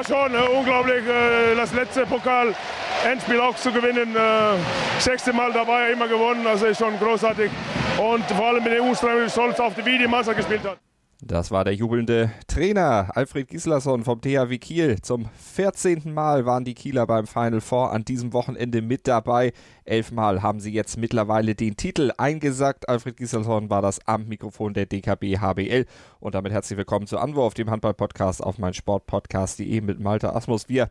Ja, schon äh, unglaublich. Äh, das letzte Pokal Endspiel auch zu gewinnen. Äh, sechste Mal dabei, immer gewonnen. Also ist schon großartig. Und vor allem mit dem U stolz auf die, wie die Mannschaft gespielt hat. Das war der jubelnde Trainer Alfred Gislason vom THW Kiel. Zum 14. Mal waren die Kieler beim Final Four an diesem Wochenende mit dabei. Elfmal haben sie jetzt mittlerweile den Titel eingesackt. Alfred Gislason war das am Mikrofon der DKB HBL. Und damit herzlich willkommen zu Anwurf, dem Handball-Podcast auf mein Sportpodcast.de mit Malte Asmus. Wir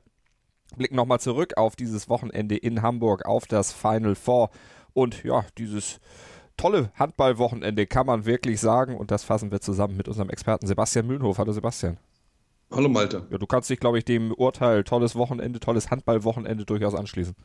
blicken nochmal zurück auf dieses Wochenende in Hamburg, auf das Final Four. Und ja, dieses tolle Handballwochenende, kann man wirklich sagen. Und das fassen wir zusammen mit unserem Experten Sebastian Mühlenhof. Hallo Sebastian. Hallo Malte. Ja, du kannst dich, glaube ich, dem Urteil tolles Wochenende, tolles Handballwochenende durchaus anschließen.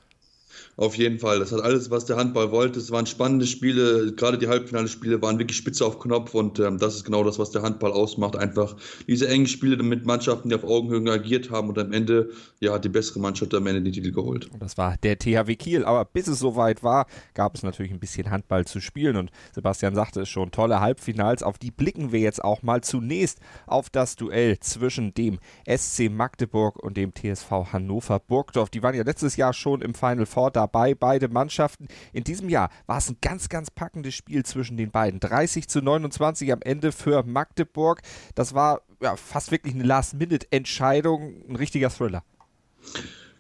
Auf jeden Fall. Das hat alles, was der Handball wollte. Es waren spannende Spiele. Gerade die Halbfinale-Spiele waren wirklich spitze auf Knopf und ähm, das ist genau das, was der Handball ausmacht. Einfach diese engen Spiele mit Mannschaften, die auf Augenhöhe agiert haben und am Ende ja, hat die bessere Mannschaft am Ende den Titel geholt. Und das war der THW Kiel. Aber bis es soweit war, gab es natürlich ein bisschen Handball zu spielen und Sebastian sagte es schon, tolle Halbfinals. Auf die blicken wir jetzt auch mal zunächst auf das Duell zwischen dem SC Magdeburg und dem TSV Hannover Burgdorf. Die waren ja letztes Jahr schon im Final Four dabei, beide Mannschaften. In diesem Jahr war es ein ganz, ganz packendes Spiel zwischen den beiden. 30 zu 29 am Ende für Magdeburg. Das war ja, fast wirklich eine Last-Minute-Entscheidung, ein richtiger Thriller.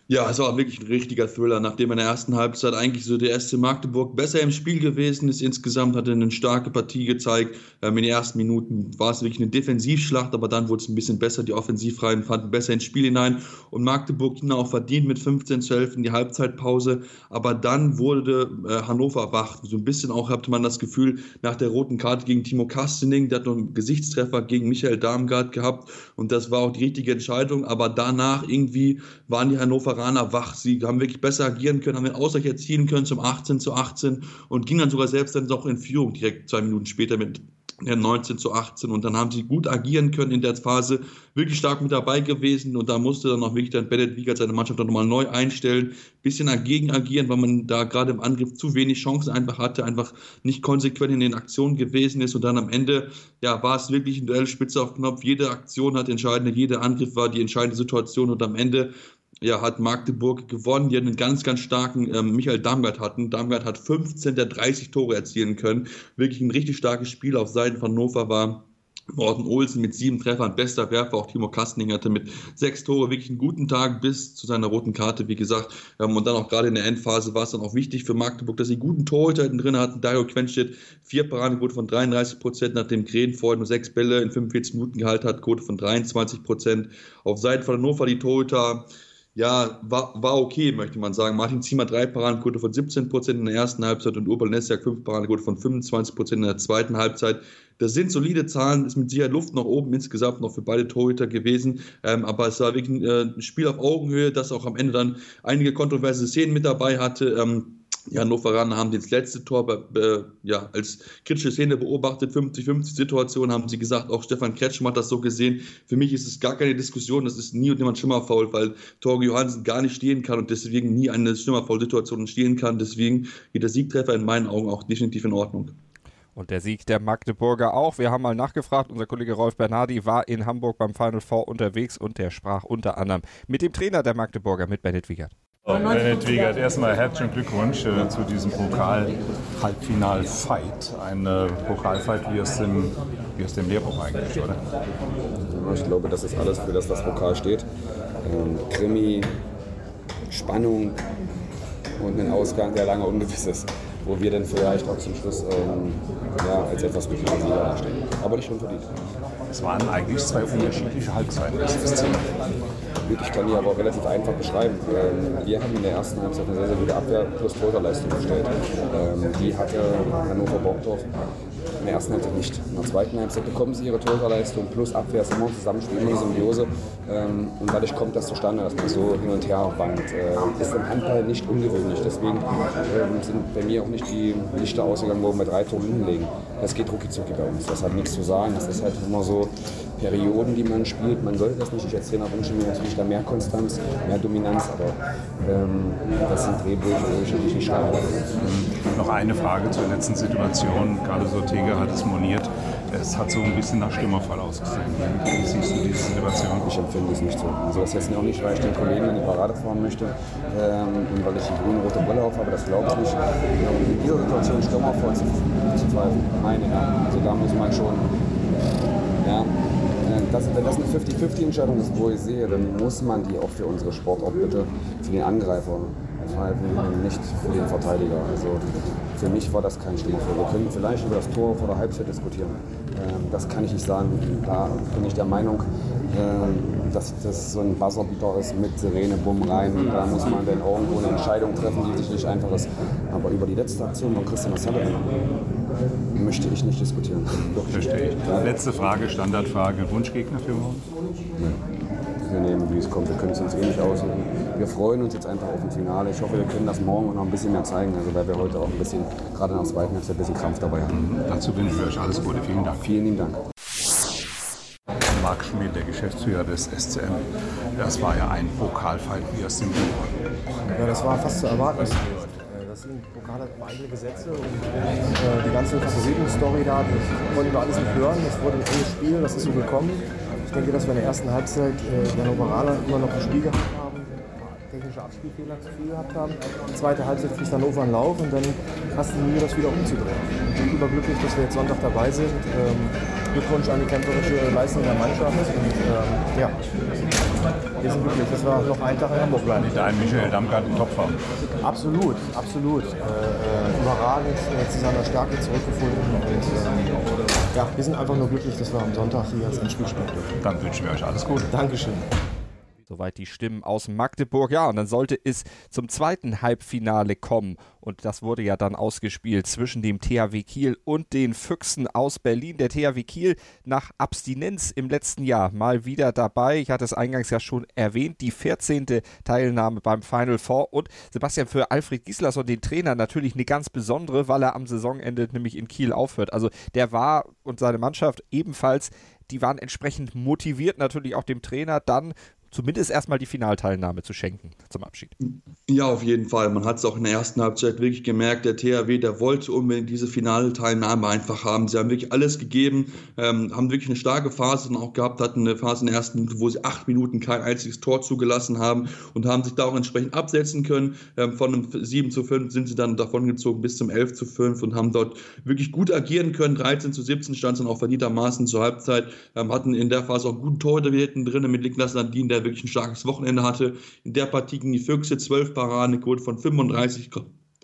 Ja, es war wirklich ein richtiger Thriller, nachdem in der ersten Halbzeit eigentlich so der SC Magdeburg besser im Spiel gewesen ist. Insgesamt hat er eine starke Partie gezeigt. Ähm, in den ersten Minuten war es wirklich eine Defensivschlacht, aber dann wurde es ein bisschen besser. Die Offensivreihen fanden besser ins Spiel hinein und Magdeburg ging auch verdient mit 15 zu 11 in die Halbzeitpause. Aber dann wurde äh, Hannover wach. So ein bisschen auch hatte man das Gefühl, nach der roten Karte gegen Timo Kastening, der hat noch einen Gesichtstreffer gegen Michael Darmgard gehabt und das war auch die richtige Entscheidung. Aber danach irgendwie waren die Hannover Hannoveraner wach. Sie haben wirklich besser agieren können, haben den Ausgleich erzielen können zum 18 zu 18 und gingen dann sogar selbst dann auch in Führung direkt zwei Minuten später mit 19 zu 18 und dann haben sie gut agieren können in der Phase, wirklich stark mit dabei gewesen. Und da musste dann auch wirklich dann Bennett Wiegert seine Mannschaft dann nochmal neu einstellen, bisschen dagegen agieren, weil man da gerade im Angriff zu wenig Chancen einfach hatte, einfach nicht konsequent in den Aktionen gewesen ist. Und dann am Ende, ja, war es wirklich ein Duell spitze auf Knopf, jede Aktion hat entscheidende, jeder Angriff war die entscheidende Situation. Und am Ende ja, hat Magdeburg gewonnen, die einen ganz, ganz starken ähm, Michael Darmgard hatten. Darmgard hat 15 der 30 Tore erzielen können. Wirklich ein richtig starkes Spiel auf Seiten von Hannover war. Morten Olsen mit sieben Treffern, bester Werfer. Auch Timo Kastening hatte mit sechs Tore wirklich einen guten Tag bis zu seiner roten Karte, wie gesagt. Ähm, und dann auch gerade in der Endphase war es dann auch wichtig für Magdeburg, dass sie guten Torhüter drin hatten. Dario Quenstedt, vier Paradenquote von 33 Prozent, nachdem Gren vorher nur sechs Bälle in 45 Minuten gehalten hat, Quote von 23 Prozent. Auf Seiten von Hannover die Torhüter ja, war, war okay, möchte man sagen. Martin Ziemer drei Paradenquote von 17 Prozent in der ersten Halbzeit und Urban Nessiak fünf Paradenquote von 25 Prozent in der zweiten Halbzeit. Das sind solide Zahlen, ist mit Sicherheit Luft nach oben insgesamt noch für beide Torhüter gewesen. Ähm, aber es war wirklich ein, äh, Spiel auf Augenhöhe, das auch am Ende dann einige kontroverse Szenen mit dabei hatte. Ähm, die Hannoveraner haben das letzte Tor äh, ja, als kritische Szene beobachtet, 50-50 Situation, haben sie gesagt, auch Stefan Kretschmer hat das so gesehen. Für mich ist es gar keine Diskussion, das ist nie und nimmer Schimmerfaul, weil Torge Johansen gar nicht stehen kann und deswegen nie eine Schimmerfaul-Situation entstehen kann. Deswegen geht der Siegtreffer in meinen Augen auch definitiv in Ordnung. Und der Sieg der Magdeburger auch. Wir haben mal nachgefragt. Unser Kollege Rolf Bernardi war in Hamburg beim Final Four unterwegs und der sprach unter anderem mit dem Trainer der Magdeburger, mit Bennett Wiegert. Bennett Wiegert, erstmal herzlichen Glückwunsch äh, zu diesem Pokal-Halbfinal-Fight. Ein äh, Pokalfight wie aus, dem, wie aus dem Lehrbuch eigentlich, oder? Ich glaube, das ist alles für das, was Pokal steht. Ähm, Krimi, Spannung und ein Ausgang, der lange ungewiss ist wo wir dann vielleicht auch zum Schluss ähm, ja, als etwas glücklicher dastehen. Aber nicht schon verdient. Es waren eigentlich zwei unterschiedliche Halbzeiten. Das ist ziemlich. Ich kann die aber relativ einfach beschreiben. Ähm, wir haben in der ersten Halbzeit eine sehr, sehr gute Abwehr plus Torleistung gestellt. Ähm, die hatte Hannover Borgdorf In der ersten Halbzeit nicht. In der zweiten Halbzeit bekommen sie ihre Torleistung plus Abwehr, ist immer ein Zusammenspiel, immer eine Symbiose. Ähm, und dadurch kommt das zustande, dass man so hin und her wankt. Äh, ist im Handball nicht ungewöhnlich. Deswegen sind bei mir auch nicht die Lichter ausgegangen, wo wir drei Tore hinlegen. Das geht rucki zucki bei uns. Das hat nichts zu sagen. Das ist halt immer so Perioden, die man spielt. Man sollte das nicht. Ich als Trainer wünsche mir natürlich da mehr Konstanz, mehr Dominanz. Aber ähm, das sind Drehbücher, wo ich natürlich nicht schreibe. Noch eine Frage zur letzten Situation. Carlos Ortega hat es moniert. Es hat so ein bisschen nach Stürmerfall ausgesehen. Wie siehst du diese Situation? Ich empfinde es nicht so. Also das jetzt auch nicht, weil ich den Kollegen in die Parade fahren möchte ähm, und weil ich die grün-rote Brille auf habe, das glaube ich nicht. In dieser Situation Stürmerfall zu, zu pfeifen, meine Herren, also da muss man schon, ja, das, wenn das eine 50-50-Entscheidung ist, wo ich sehe, dann muss man die auch für unsere Sportart bitte für den Angreifer pfeifen und nicht für den Verteidiger. Also für mich war das kein Stürmerfall. Wir können vielleicht über das Tor vor der Halbzeit diskutieren. Ähm, das kann ich nicht sagen. Da bin ich der Meinung, ähm, dass das so ein Buzzerbeater ist mit Sirene, Bumm rein. Da muss man dann irgendwo eine Entscheidung treffen, die sicherlich einfach ist. Aber über die letzte Aktion von Christian Sullivan möchte ich nicht diskutieren. Verstehe ich. Letzte Frage, Standardfrage. Wunschgegner für morgen? Wir nehmen, wie es kommt. Wir können es uns eh nicht aussuchen. Wir freuen uns jetzt einfach auf ein Finale. Ich hoffe, wir können das morgen noch ein bisschen mehr zeigen. Also, weil wir heute auch ein bisschen, gerade der zweiten Hälfte, ein bisschen Krampf dabei haben. Dazu wünschen wir euch alles Gute. Vielen Dank. Vielen lieben Dank. Marc Schmidt, der Geschäftsführer des SCM. Das war ja ein Pokalfight wie aus dem Buch. Ja, das war fast zu erwarten. Das sind Pokal hat eigene Gesetze und äh, die ganze Favoritenstory da, das wollten wir alles nicht hören. Das wurde ein frühes Spiel, das ist so gekommen. Ich denke, dass wir in der ersten Halbzeit äh, der Hannoveraner immer noch ein Spiel gehabt haben, technische Abspielfehler zu viel gehabt haben. Die zweite Halbzeit kriegt Hannover einen Lauf und dann hast du nie das wieder umzudrehen. Ich bin überglücklich, dass wir jetzt Sonntag dabei sind. Ähm, Glückwunsch an die kämpferische Leistung der Mannschaft. Und, ähm, ja, wir sind glücklich, dass wir noch einen Tag in Hamburg bleiben. Dein Michael Dammgart in Topform. Absolut, absolut. Äh, äh, überragend, äh, zu seiner Stärke zurückgefunden. Und, ähm, ja, wir sind einfach nur glücklich, dass wir am Sonntag hier als Endspiel spielen dürfen. Dann wünschen wir euch alles Gute. Dankeschön. Soweit die Stimmen aus Magdeburg. Ja, und dann sollte es zum zweiten Halbfinale kommen. Und das wurde ja dann ausgespielt zwischen dem THW Kiel und den Füchsen aus Berlin. Der THW Kiel nach Abstinenz im letzten Jahr mal wieder dabei. Ich hatte es eingangs ja schon erwähnt. Die 14. Teilnahme beim Final Four. Und Sebastian, für Alfred Gislason, den Trainer, natürlich eine ganz besondere, weil er am Saisonende nämlich in Kiel aufhört. Also der war und seine Mannschaft ebenfalls die waren entsprechend motiviert, natürlich auch dem Trainer dann zumindest erstmal die Finalteilnahme zu schenken zum Abschied. Ja, auf jeden Fall. Man hat es auch in der ersten Halbzeit wirklich gemerkt, der THW, der wollte unbedingt diese Finalteilnahme einfach haben. Sie haben wirklich alles gegeben, ähm, haben wirklich eine starke Phase dann auch gehabt, hatten eine Phase in der ersten Minute, wo sie acht Minuten kein einziges Tor zugelassen haben und haben sich da auch entsprechend absetzen können. Ähm, von einem 7 zu 5 sind sie dann davongezogen bis zum 11 zu 5 und haben dort wirklich gut agieren können. 13 zu 17 stand es dann auch verdientermaßen zur Halbzeit, ähm, hatten in der Phase auch guten Torhüter drin mit Niklas Landin, der wirklich ein starkes Wochenende hatte. In der Partie gegen die Füchse 12 Paraden, Quote von 35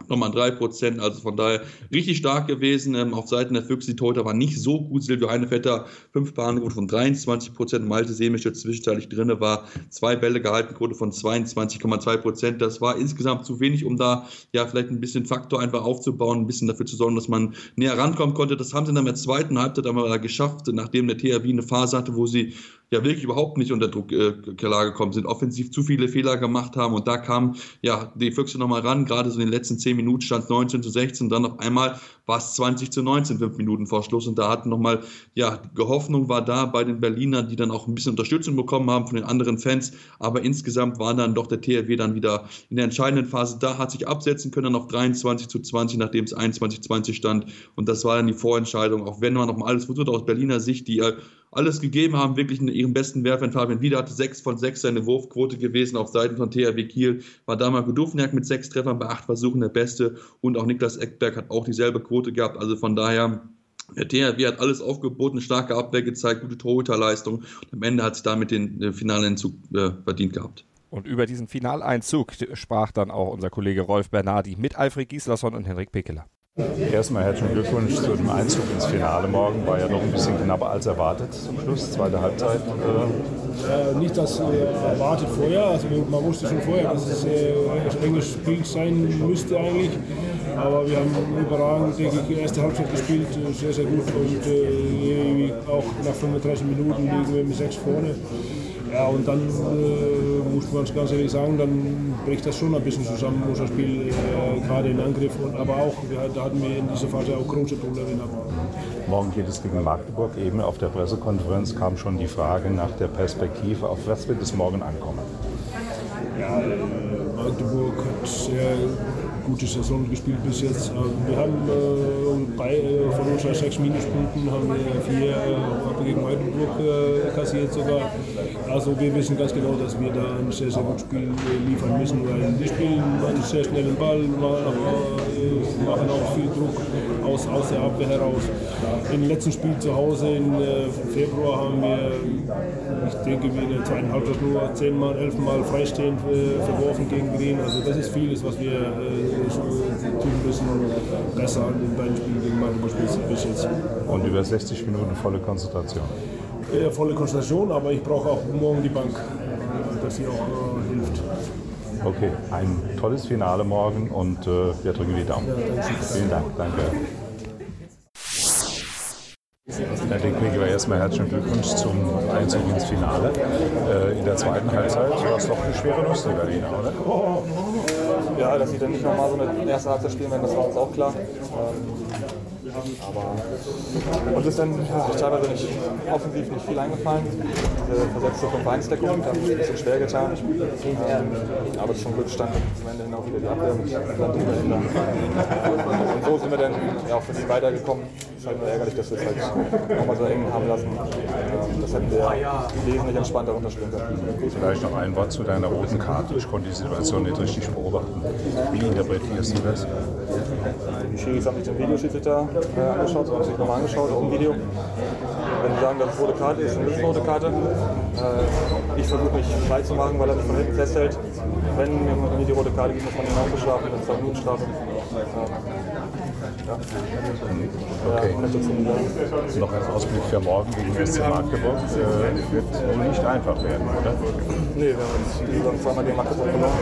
nochmal 3%, also von daher richtig stark gewesen. Ähm, auf Seiten der Füchse, die Torhüter war nicht so gut. Silvio Heinevetter, 5 Paradenquote von 23%, Malte Semisch, der zwischenzeitlich drin war, zwei Bälle gehalten, Quote von 22,2%. Das war insgesamt zu wenig, um da ja vielleicht ein bisschen Faktor einfach aufzubauen, ein bisschen dafür zu sorgen, dass man näher rankommen konnte. Das haben sie dann in der zweiten Halbzeit aber geschafft, nachdem der THW eine Phase hatte, wo sie ja wirklich überhaupt nicht unter Druck äh, gekommen sind, offensiv zu viele Fehler gemacht haben. Und da kam ja die Füchse nochmal ran, gerade so in den letzten 10 Minuten stand 19 zu 16 und dann auf einmal war es 20 zu 19, fünf Minuten vor Schluss. Und da hatten nochmal, ja, die Hoffnung war da bei den Berlinern, die dann auch ein bisschen Unterstützung bekommen haben von den anderen Fans, aber insgesamt war dann doch der THW dann wieder in der entscheidenden Phase. Da, hat sich absetzen können, dann auf 23 zu 20, nachdem es 21 20 stand. Und das war dann die Vorentscheidung, auch wenn man nochmal alles versucht aus Berliner Sicht, die alles gegeben haben, wirklich in ihrem besten Werfer. Fabian Wieder hatte 6 von 6 seine Wurfquote gewesen auf Seiten von THW Kiel. War damals Dufniak mit 6 Treffern bei 8 Versuchen der Beste und auch Niklas Eckberg hat auch dieselbe Quote gehabt. Also von daher, der THW hat alles aufgeboten, starke Abwehr gezeigt, gute Torhüterleistung und am Ende hat sich damit den Finaleinzug äh, verdient gehabt. Und über diesen Finaleinzug sprach dann auch unser Kollege Rolf Bernardi mit Alfred Gislason und Henrik Pekeler. Erstmal herzlichen Glückwunsch zu dem Einzug ins Finale morgen. War ja noch ein bisschen knapper als erwartet zum Schluss, zweite Halbzeit. Äh, nicht das äh, erwartet vorher, also man wusste schon vorher, dass es äh, ein enges Spiel sein müsste eigentlich. Aber wir haben überragend, denke ich, die erste Halbzeit gespielt, sehr, sehr gut. Und äh, auch nach 35 Minuten liegen wir mit sechs vorne. Ja, und dann äh, muss man es ganz ehrlich sagen, dann bricht das schon ein bisschen zusammen, unser Spiel, äh, gerade in Angriff. Und, aber auch, wir, da hatten wir in dieser Phase auch große Probleme. Morgen geht es gegen Magdeburg. Eben auf der Pressekonferenz kam schon die Frage nach der Perspektive. Auf was wird es morgen ankommen? Ja, äh, Magdeburg hat sehr gute Saison gespielt bis jetzt. Wir haben äh, bei, äh, von unseren sechs Minuspunkten haben wir vier äh, gegen Magdeburg äh, kassiert sogar. Also wir wissen ganz genau, dass wir da ein sehr, sehr gutes Spiel äh, liefern müssen, weil wir spielen einen sehr schnellen Ball, äh, machen auch viel Druck aus, aus der Abwehr heraus. Im letzten Spiel zu Hause im Februar haben wir, ich denke, wir in der zweiten Halbzeit nur zehnmal, elfmal freistehend verworfen gegen Green. Also das ist vieles, was wir tun müssen, besser an den beiden Spielen gegen Magdeburg bis jetzt. Und über 60 Minuten volle Konzentration? Ja, volle Konzentration, aber ich brauche auch morgen die Bank, dass sie auch äh, hilft. Okay, ein tolles Finale morgen und äh, wir drücken die Daumen. Vielen Dank, danke. Kriegen wir erstmal herzlichen Glückwunsch zum Einzug ins Finale. Äh, in der zweiten Halbzeit war es doch eine schwere Nuss, die Berliner, oder? Ja, dass sie dann nicht nochmal so eine erste Halbzeit spielen werden, das war uns auch klar. Ähm, aber uns ist dann ja, teilweise nicht offensiv nicht viel eingefallen. Diese versetzte 5-1-Deckung hat uns ein bisschen schwer getan. Ähm, aber zum Glück stand zum Ende hin auch wieder die Abwehr mit Und so sind wir dann ja, auch für sie weitergekommen. Es ist halt nur ärgerlich, dass wir es halt nochmal so eng haben lassen. Ähm, das hätten wir wesentlich entspannter runterspielen können. Vielleicht noch ein Wort zu deiner roten Karte. Ich konnte die Situation nicht richtig beobachten. Wie interpretierst du das? Die Schiris haben sich den Videoschiedsrichter äh, angeschaut, so haben sich nochmal angeschaut, auch im Video. Wenn sie sagen, dass es rote Karte ist, dann ist es eine rote Karte. Äh, ich versuche mich frei zu machen, weil er mich von hinten festhält. Wenn mir die rote Karte gibt, muss man ihn auch bestrafen, dann zwei Minuten Strafe. Ja. Okay. Noch ein Ausblick für morgen gegen SC Magdeburg. Äh, wird wohl nicht einfach werden, oder? Nee, wir haben uns die Saison zweimal gegen Magdeburg verloren.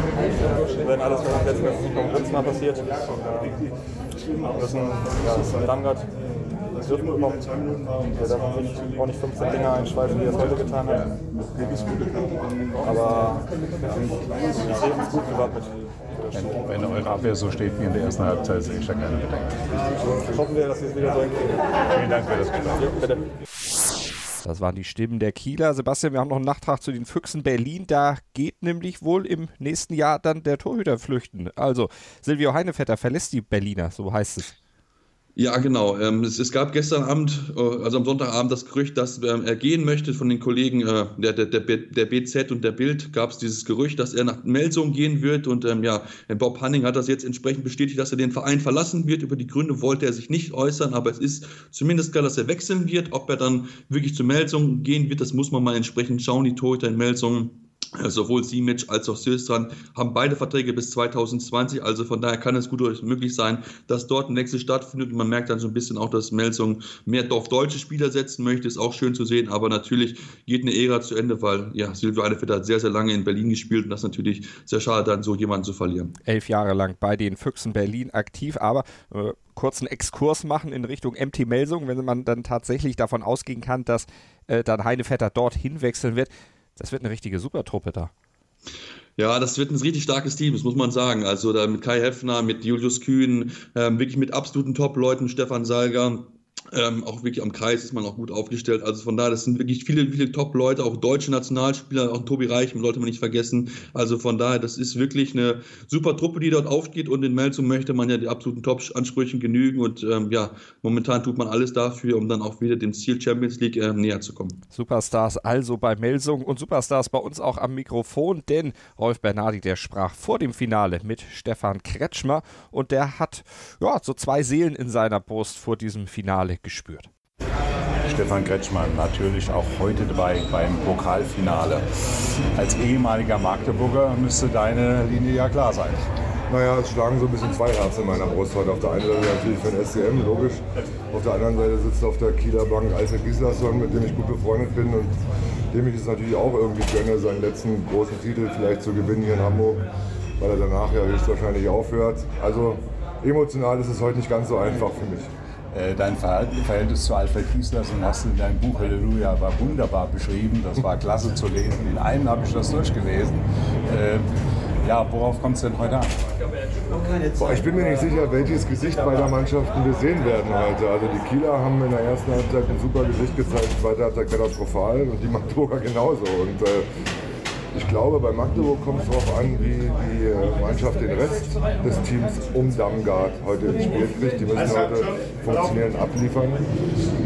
Wir werden alles setzen, dass es nicht ein drittes Mal passiert. Wir müssen ja, Damgard Rhythmen bekommt. Der darf auch nicht 15 Dinger einschweißen, wie er es heute getan hat. Aber wir sehen uns gut gewappnet. Wenn, wenn eure Abwehr so steht wie in der ersten Halbzeit, sehe ich da keine Bedenken. Hoffen wir, dass wir es wieder so hinkriegen. Vielen Dank für das Gespräch. Bitte. Das waren die Stimmen der Kieler. Sebastian, wir haben noch einen Nachtrag zu den Füchsen Berlin. Da geht nämlich wohl im nächsten Jahr dann der Torhüter flüchten. Also, Silvio Heinevetter verlässt die Berliner, so heißt es. Ja, genau. Ähm, es, es, gab gestern Abend, äh, also am Sonntagabend, das Gerücht, dass ähm, er gehen möchte von den Kollegen äh, der, der, der, BZ und der Bild. Gab es dieses Gerücht, dass er nach Melsung gehen wird. Und ähm, ja, Bob Hanning hat das jetzt entsprechend bestätigt, dass er den Verein verlassen wird. Über die Gründe wollte er sich nicht äußern, aber es ist zumindest klar, dass er wechseln wird. Ob er dann wirklich zu Melsung gehen wird, das muss man mal entsprechend schauen. Die Torhüter in Melsung äh, sowohl Simic als auch Silstran haben beide Verträge bis 2020, also von daher kann es gut möglich sein, dass dort ein Wechsel stattfindet. Und man merkt dann so ein bisschen auch, dass Melsung mehr auf deutsche Spieler setzen möchte, ist auch schön zu sehen, aber natürlich geht eine Ära zu Ende, weil ja, Silvio Einefeldt hat sehr, sehr lange in Berlin gespielt. Und das ist natürlich sehr schade, dann so jemanden zu verlieren. Elf Jahre lang bei den Füchsen Berlin aktiv, aber äh, kurzen Exkurs machen in Richtung MT Melsung, wenn man dann tatsächlich davon ausgehen kann, dass äh, dann Heinevetter dort hinwechseln wird das wird eine richtige Supertruppe da. Ja, das wird ein richtig starkes Team, das muss man sagen. Also da mit Kai Heffner, mit Julius Kühn, ähm, wirklich mit absoluten Top-Leuten, Stefan Salger, ähm, auch wirklich am Kreis ist man auch gut aufgestellt. Also von daher, das sind wirklich viele, viele Top-Leute, auch deutsche Nationalspieler, auch Tobi Reich, sollte man nicht vergessen. Also von daher, das ist wirklich eine super Truppe, die dort aufgeht und in Melsung möchte man ja die absoluten Top-Ansprüchen genügen und ähm, ja, momentan tut man alles dafür, um dann auch wieder dem Ziel Champions League äh, näher zu kommen. Superstars also bei Melsung und Superstars bei uns auch am Mikrofon, denn Rolf Bernardi, der sprach vor dem Finale mit Stefan Kretschmer und der hat ja so zwei Seelen in seiner Brust vor diesem Finale gespürt. Stefan Kretschmann, natürlich auch heute dabei beim Pokalfinale. Als ehemaliger Magdeburger müsste deine Linie ja klar sein. Naja, es schlagen so ein bisschen zwei Herzen in meiner Brust heute. Auf der einen Seite natürlich für den SCM, logisch. Auf der anderen Seite sitzt auf der Kieler Bank Alfred Gislason, mit dem ich gut befreundet bin und dem ich es natürlich auch irgendwie gönne, seinen letzten großen Titel vielleicht zu gewinnen hier in Hamburg, weil er danach ja höchstwahrscheinlich aufhört. Also emotional ist es heute nicht ganz so einfach für mich. Äh, dein Verhältnis zu Alfred Gislason hast du in deinem Buch Halleluja war wunderbar beschrieben. Das war klasse zu lesen. In einem habe ich das durchgelesen. Äh, ja, worauf kommt es denn heute an? Boah, ich bin mir nicht sicher, welches Gesicht beider Mannschaften wir sehen werden heute. Also die Kieler haben in der ersten Halbzeit ein super Gesicht gezeigt, zweite Halbzeit katastrophal und die Magdeburger genauso. Und äh, ich glaube, bei Magdeburg kommt es darauf an, wie die äh, Mannschaft den Rest des Teams um Damgard heute ins Spiel kriegt. Die müssen heute funktionierend abliefern.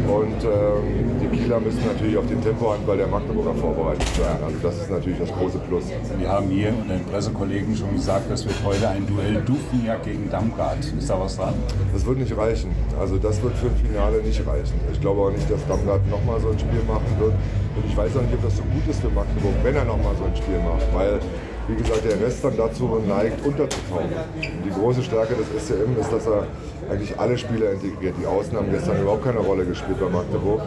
Und ähm, die Kieler müssen natürlich auf den Tempohandball der Magdeburger vorbereitet sein. Also das ist natürlich das große Plus. Wir haben hier unter den Pressekollegen schon gesagt, das wird heute ein Duell Dufenjagd gegen Damgard. Ist da was dran? Das wird nicht reichen. Also das wird für ein Finale nicht reichen. Ich glaube auch nicht, dass Damgard nochmal so ein Spiel machen wird. Und ich weiß auch nicht, ob das so gut ist für Magdeburg, wenn er nochmal so ein Spiel macht. Weil, wie gesagt, der Rest dann dazu neigt, unterzutauchen. Die große Stärke des SCM ist, dass er eigentlich alle Spieler integriert. Die Außen haben gestern überhaupt keine Rolle gespielt bei Magdeburg.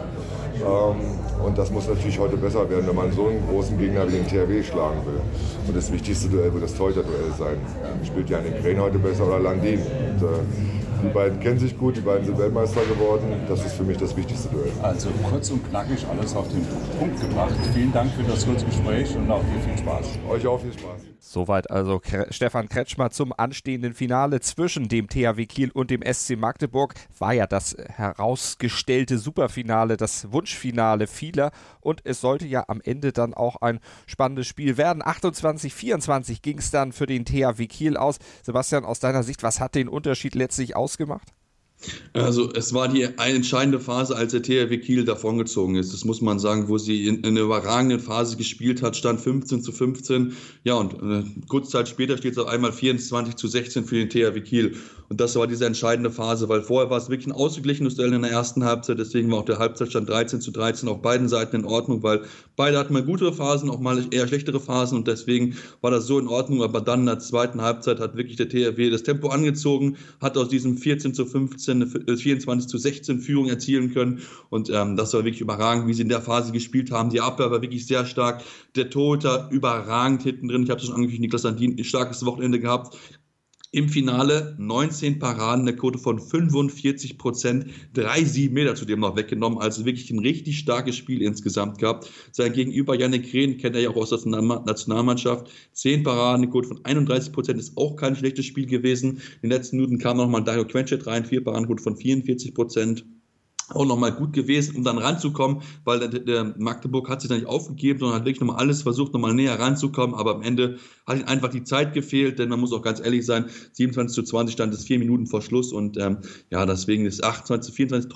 Ähm, und das muss natürlich heute besser werden, wenn man so einen großen Gegner wie den THW schlagen will. Und das wichtigste Duell wird das Torhüter-Duell sein. Spielt ja den Krähen heute besser oder Landin? Und, äh, die beiden kennen sich gut, die beiden sind Weltmeister geworden. Das ist für mich das wichtigste Duell. Also kurz und knackig alles auf den Punkt gebracht. Vielen Dank für das kurze Gespräch und auch dir viel Spaß. Euch auch viel Spaß. Soweit also Stefan Kretschmer zum anstehenden Finale zwischen dem THW Kiel und dem SC Magdeburg. War ja das herausgestellte Superfinale, das Wunschfinale vieler. Und es sollte ja am Ende dann auch ein spannendes Spiel werden. 28-24 ging es dann für den THW Kiel aus. Sebastian, aus deiner Sicht, was hat den Unterschied letztlich ausgemacht? Also es war die entscheidende Phase, als der THW Kiel davongezogen ist. Das muss man sagen, wo sie in, in einer überragenden Phase gespielt hat, stand 15 zu 15. Ja, und äh, kurze Zeit später steht es auf einmal 24 zu 16 für den THW Kiel. Und das war diese entscheidende Phase, weil vorher war es wirklich ein ausgeglichenes Duell in der ersten Halbzeit. Deswegen war auch der Halbzeitstand 13 zu 13 auf beiden Seiten in Ordnung, weil beide hatten mal gute Phasen, auch mal eher schlechtere Phasen. Und deswegen war das so in Ordnung. Aber dann in der zweiten Halbzeit hat wirklich der THW das Tempo angezogen, hat aus diesem 14 zu 15 eine 24 zu 16 Führung erzielen können. Und ähm, das war wirklich überragend, wie sie in der Phase gespielt haben. Die Abwehr war wirklich sehr stark. Der Torhüter überragend hinten drin. Ich habe es schon angekündigt, Niklas Landin, ein starkes Wochenende gehabt. Im Finale 19 Paraden, eine Quote von 45 Prozent, drei sieben Meter zudem noch weggenommen. Also wirklich ein richtig starkes Spiel insgesamt gehabt. Sein Gegenüber Yannick Rehn kennt er ja auch aus der Nationalmannschaft. Zehn Paraden, eine Quote von 31 Prozent ist auch kein schlechtes Spiel gewesen. In den letzten Minuten kam nochmal Dario Quenchet rein, vier Paraden, Quote von 44 Prozent auch nochmal gut gewesen, um dann ranzukommen, weil der, der, Magdeburg hat sich da nicht aufgegeben, sondern hat wirklich nochmal alles versucht, nochmal näher ranzukommen, aber am Ende hat ihm einfach die Zeit gefehlt, denn man muss auch ganz ehrlich sein, 27 zu 20 stand es vier Minuten vor Schluss und ähm, ja, deswegen ist 28 zu 24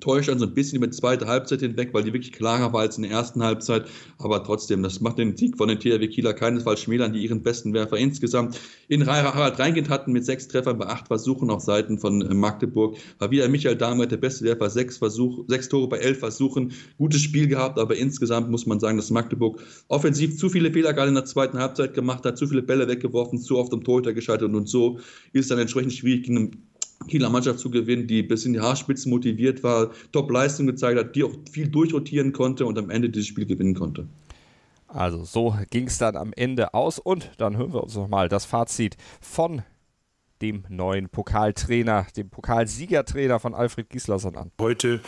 täuscht dann so ein bisschen über die zweite Halbzeit hinweg, weil die wirklich klarer war als in der ersten Halbzeit. Aber trotzdem, das macht den Sieg von den THW Kieler keinesfalls schmälern, die ihren besten Werfer insgesamt in Harald Reingent hatten mit sechs Treffern bei acht Versuchen auf Seiten von äh, Magdeburg. War wieder Michael Dahmer der beste Werfer, sechs, Versuch, sechs Tore bei elf Versuchen. Gutes Spiel gehabt, aber insgesamt muss man sagen, dass Magdeburg offensiv zu viele Fehler gerade in der zweiten Halbzeit gemacht hat, zu viele Bälle weggeworfen, zu oft am Torhüter gescheitert und so ist dann entsprechend schwierig gegen Kieler Mannschaft zu gewinnen, die bis in die Haarspitzen motiviert war, Top-Leistung gezeigt hat, die auch viel durchrotieren konnte und am Ende dieses Spiel gewinnen konnte. Also so ging es dann am Ende aus und dann hören wir uns nochmal das Fazit von dem neuen Pokaltrainer, dem Pokalsiegertrainer von Alfred Gislason an. Heute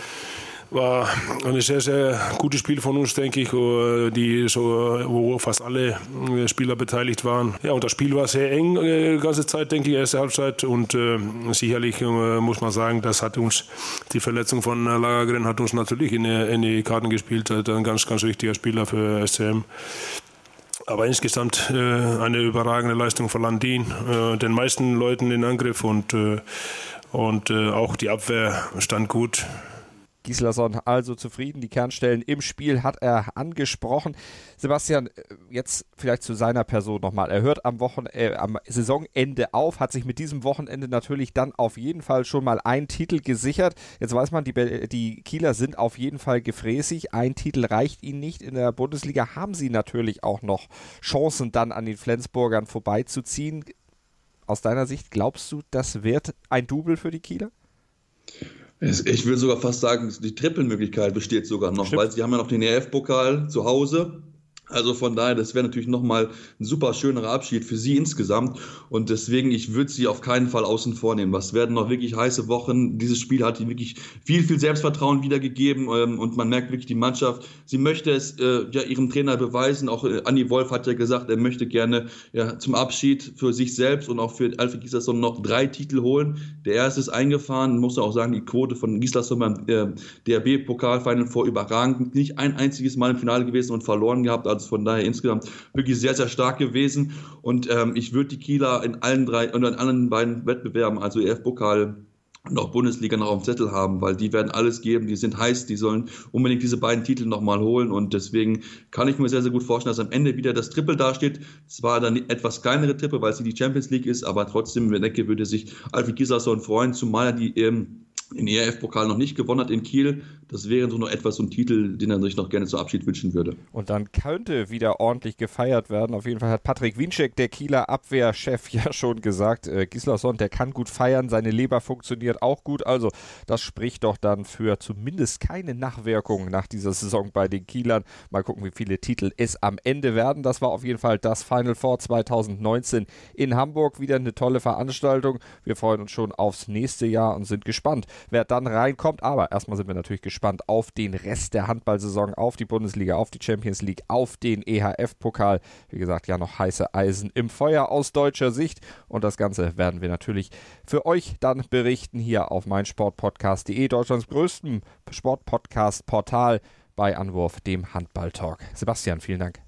war ein sehr, sehr gutes Spiel von uns, denke ich, die so, wo fast alle äh, Spieler beteiligt waren. Ja, und das Spiel war sehr eng äh, die ganze Zeit, denke ich, erste Halbzeit. Und äh, sicherlich äh, muss man sagen, das hat uns, die Verletzung von Lagergren hat uns natürlich in, in die Karten gespielt. Ein ganz, ganz wichtiger Spieler für SCM. Aber insgesamt äh, eine überragende Leistung von Landin, äh, den meisten Leuten in Angriff und, und auch die Abwehr stand gut. Gislason also zufrieden. Die Kernstellen im Spiel hat er angesprochen. Sebastian, jetzt vielleicht zu seiner Person nochmal. Er hört am, Wochen äh, am Saisonende auf, hat sich mit diesem Wochenende natürlich dann auf jeden Fall schon mal einen Titel gesichert. Jetzt weiß man, die, die Kieler sind auf jeden Fall gefräßig. Ein Titel reicht ihnen nicht. In der Bundesliga haben sie natürlich auch noch Chancen, dann an den Flensburgern vorbeizuziehen. Aus deiner Sicht glaubst du, das wird ein Double für die Kieler? Ich will sogar fast sagen, die Trippelmöglichkeit besteht sogar noch, Stimmt. weil sie haben ja noch den EF-Pokal zu Hause Also von daher, das wäre natürlich nochmal ein super schönerer Abschied für sie insgesamt. Und deswegen, ich würde sie auf keinen Fall außen vor nehmen. Das werden noch wirklich heiße Wochen. Dieses Spiel hat ihnen wirklich viel, viel Selbstvertrauen wiedergegeben. Ähm, und man merkt wirklich die Mannschaft, sie möchte es äh, ja ihrem Trainer beweisen. Auch äh, Andy Wolf hat ja gesagt, er möchte gerne ja, zum Abschied für sich selbst und auch für Alfred Gislason noch drei Titel holen. Der erste ist eingefahren, muss auch sagen, die Quote von Gislason beim äh, DRB-Pokalfinal vor überragend. Nicht ein einziges Mal im Finale gewesen und verloren gehabt. Also also von daher insgesamt wirklich sehr, sehr stark gewesen. Und ähm, ich würde die Kieler in allen drei und in allen beiden Wettbewerben, also EF-Pokal, und auch Bundesliga noch auf dem Zettel haben, weil die werden alles geben, die sind heiß, die sollen unbedingt diese beiden Titel nochmal holen und deswegen kann ich mir sehr, sehr gut vorstellen, dass am Ende wieder das Triple dasteht. Zwar dann etwas kleinere Triple, weil es die Champions League ist, aber trotzdem, denke, würde sich Alfred Gislason freuen, zumal er die ähm, den ERF-Pokal noch nicht gewonnen hat in Kiel. Das wäre so noch etwas so ein Titel, den er sich noch gerne zum Abschied wünschen würde. Und dann könnte wieder ordentlich gefeiert werden. Auf jeden Fall hat Patrick Winczek, der Kieler Abwehrchef, ja schon gesagt, äh, Gislason, der kann gut feiern, seine Leber funktioniert auch gut. Also das spricht doch dann für zumindest keine Nachwirkungen nach dieser Saison bei den Kielern. Mal gucken, wie viele Titel es am Ende werden. Das war auf jeden Fall das Final Four 2019 in Hamburg. Wieder eine tolle Veranstaltung. Wir freuen uns schon aufs nächste Jahr und sind gespannt, wer dann reinkommt. Aber erstmal sind wir natürlich gespannt auf den Rest der Handballsaison, auf die Bundesliga, auf die Champions League, auf den EHF-Pokal. Wie gesagt, ja noch heiße Eisen im Feuer aus deutscher Sicht. Und das Ganze werden wir natürlich für euch dann berichten hier auf meinsportpodcast.de, Deutschlands größten Sportpodcast-Portal bei Anwurf, dem Handball-Talk. Sebastian, vielen Dank.